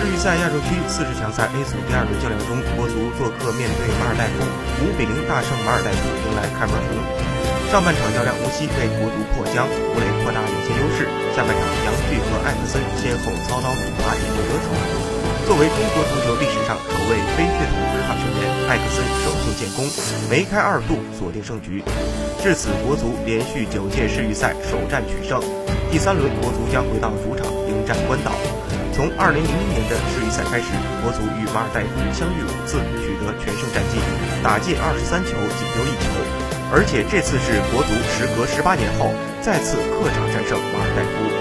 世预赛亚洲区四十强赛 A 组第二轮较量中，国足做客面对马尔代夫，五比零大胜马尔代夫，迎来开门红。上半场较量无锡为国足破僵，吴磊扩大领先优势。下半场杨旭和艾克森先后操刀主罚一球得手。作为中国足球历史上首位非血统卡球员，艾克森首秀建功，梅开二度锁定胜局。至此，国足连续九届世预赛首战取胜。第三轮，国足将回到主场迎战关岛。从2001年的世预赛开始，国足与马尔代夫相遇五次，取得全胜战绩，打进二十三球，仅丢一球。而且这次是国足时隔十八年后再次客场战胜马尔代夫。